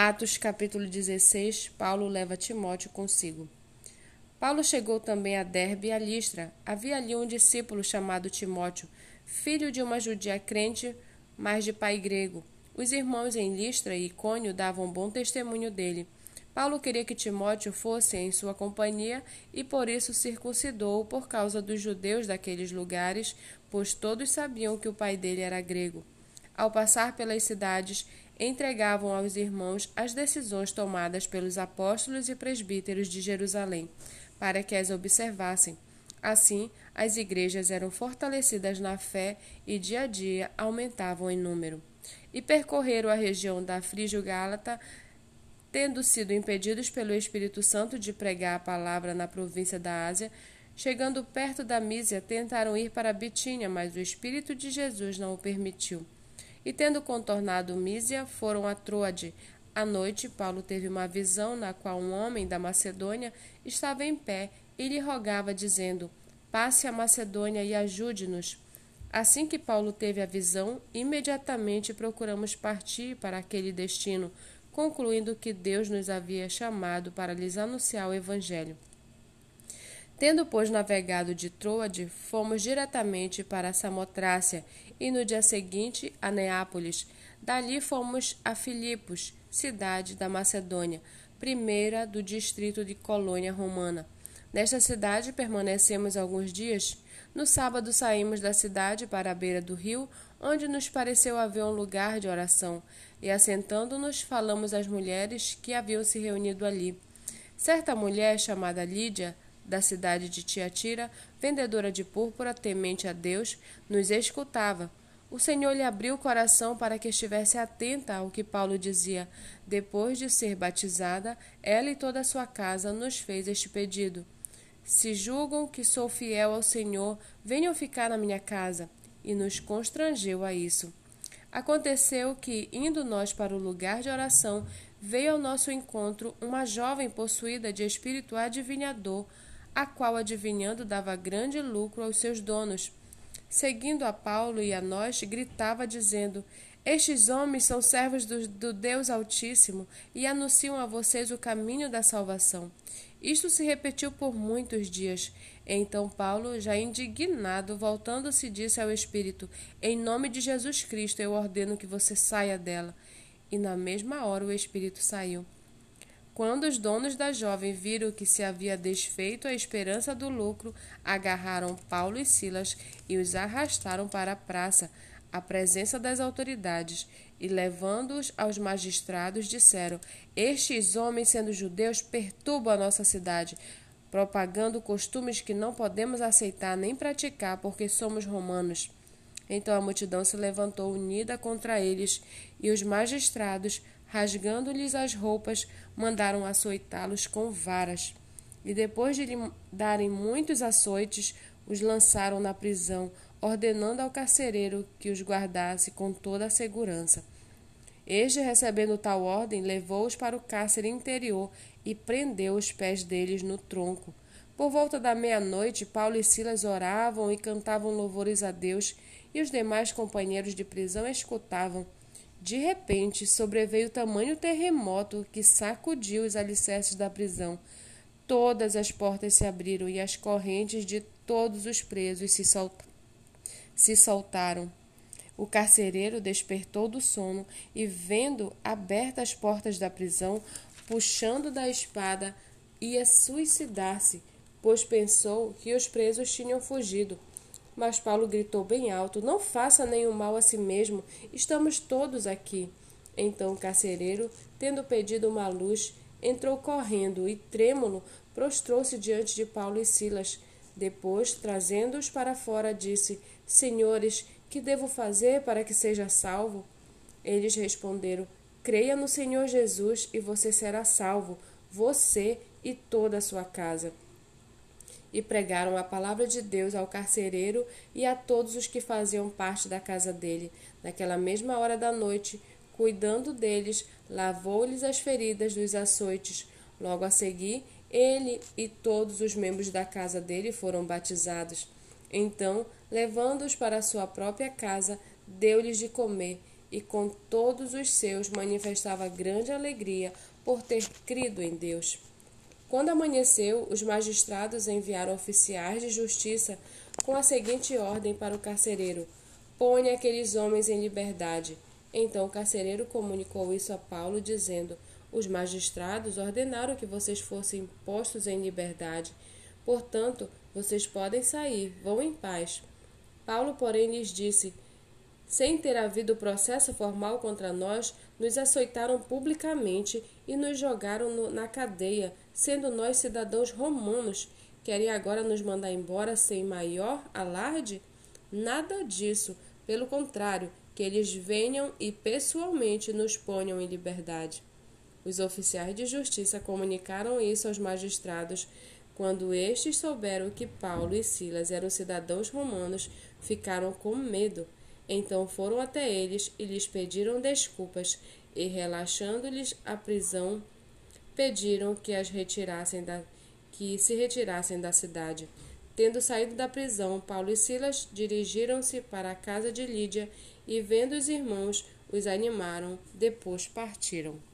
Atos capítulo 16, Paulo leva Timóteo consigo. Paulo chegou também a Derbe e a Listra. Havia ali um discípulo chamado Timóteo, filho de uma judia crente, mas de pai grego. Os irmãos em Listra e Icônio davam bom testemunho dele. Paulo queria que Timóteo fosse em sua companhia e por isso circuncidou por causa dos judeus daqueles lugares, pois todos sabiam que o pai dele era grego. Ao passar pelas cidades, entregavam aos irmãos as decisões tomadas pelos apóstolos e presbíteros de Jerusalém, para que as observassem. Assim, as igrejas eram fortalecidas na fé e dia a dia aumentavam em número. E percorreram a região da Frígio-Gálata, tendo sido impedidos pelo Espírito Santo de pregar a palavra na província da Ásia, chegando perto da Mísia, tentaram ir para Bitínia, mas o Espírito de Jesus não o permitiu. E tendo contornado Mísia, foram a Troade. À noite, Paulo teve uma visão na qual um homem da Macedônia estava em pé e lhe rogava, dizendo: Passe a Macedônia e ajude-nos. Assim que Paulo teve a visão, imediatamente procuramos partir para aquele destino, concluindo que Deus nos havia chamado para lhes anunciar o Evangelho. Tendo, pois, navegado de Troade, fomos diretamente para Samotrácia e no dia seguinte a Neápolis. Dali fomos a Filipos, cidade da Macedônia, primeira do distrito de colônia romana. Nesta cidade permanecemos alguns dias. No sábado saímos da cidade para a beira do rio, onde nos pareceu haver um lugar de oração, e assentando-nos falamos às mulheres que haviam se reunido ali. Certa mulher chamada Lídia, da cidade de Tiatira, vendedora de púrpura, temente a Deus, nos escutava. O Senhor lhe abriu o coração para que estivesse atenta ao que Paulo dizia. Depois de ser batizada, ela e toda a sua casa nos fez este pedido: Se julgam que sou fiel ao Senhor, venham ficar na minha casa. E nos constrangeu a isso. Aconteceu que, indo nós para o lugar de oração, veio ao nosso encontro uma jovem possuída de espírito adivinhador a qual, adivinhando, dava grande lucro aos seus donos. Seguindo a Paulo e a nós, gritava, dizendo: Estes homens são servos do, do Deus Altíssimo e anunciam a vocês o caminho da salvação. Isto se repetiu por muitos dias. Então Paulo, já indignado, voltando-se, disse ao Espírito: Em nome de Jesus Cristo eu ordeno que você saia dela. E na mesma hora o Espírito saiu. Quando os donos da jovem viram que se havia desfeito a esperança do lucro, agarraram Paulo e Silas e os arrastaram para a praça, à presença das autoridades, e levando-os aos magistrados, disseram: Estes homens, sendo judeus, perturbam a nossa cidade, propagando costumes que não podemos aceitar nem praticar, porque somos romanos. Então a multidão se levantou unida contra eles, e os magistrados, rasgando-lhes as roupas, mandaram açoitá-los com varas. E depois de lhe darem muitos açoites, os lançaram na prisão, ordenando ao carcereiro que os guardasse com toda a segurança. Este, recebendo tal ordem, levou-os para o cárcere interior e prendeu os pés deles no tronco. Por volta da meia-noite, Paulo e Silas oravam e cantavam louvores a Deus, e os demais companheiros de prisão escutavam. De repente, sobreveio tamanho terremoto que sacudiu os alicerces da prisão. Todas as portas se abriram e as correntes de todos os presos se, se soltaram. O carcereiro despertou do sono e, vendo abertas as portas da prisão, puxando da espada, ia suicidar-se, pois pensou que os presos tinham fugido. Mas Paulo gritou bem alto: Não faça nenhum mal a si mesmo, estamos todos aqui. Então o carcereiro, tendo pedido uma luz, entrou correndo e, trêmulo, prostrou-se diante de Paulo e Silas. Depois, trazendo-os para fora, disse: Senhores, que devo fazer para que seja salvo? Eles responderam: Creia no Senhor Jesus e você será salvo, você e toda a sua casa e pregaram a palavra de Deus ao carcereiro e a todos os que faziam parte da casa dele. Naquela mesma hora da noite, cuidando deles, lavou-lhes as feridas dos açoites. Logo a seguir, ele e todos os membros da casa dele foram batizados. Então, levando-os para sua própria casa, deu-lhes de comer, e com todos os seus manifestava grande alegria por ter crido em Deus. Quando amanheceu, os magistrados enviaram oficiais de justiça com a seguinte ordem para o carcereiro: Põe aqueles homens em liberdade. Então o carcereiro comunicou isso a Paulo, dizendo: Os magistrados ordenaram que vocês fossem postos em liberdade. Portanto, vocês podem sair, vão em paz. Paulo, porém, lhes disse: sem ter havido processo formal contra nós, nos açoitaram publicamente e nos jogaram no, na cadeia, sendo nós cidadãos romanos. Querem agora nos mandar embora sem maior alarde? Nada disso. Pelo contrário, que eles venham e pessoalmente nos ponham em liberdade. Os oficiais de justiça comunicaram isso aos magistrados. Quando estes souberam que Paulo e Silas eram cidadãos romanos, ficaram com medo então foram até eles e lhes pediram desculpas, e relaxando-lhes a prisão, pediram que as retirassem da que se retirassem da cidade. Tendo saído da prisão, Paulo e Silas dirigiram-se para a casa de Lídia e, vendo os irmãos, os animaram, depois partiram.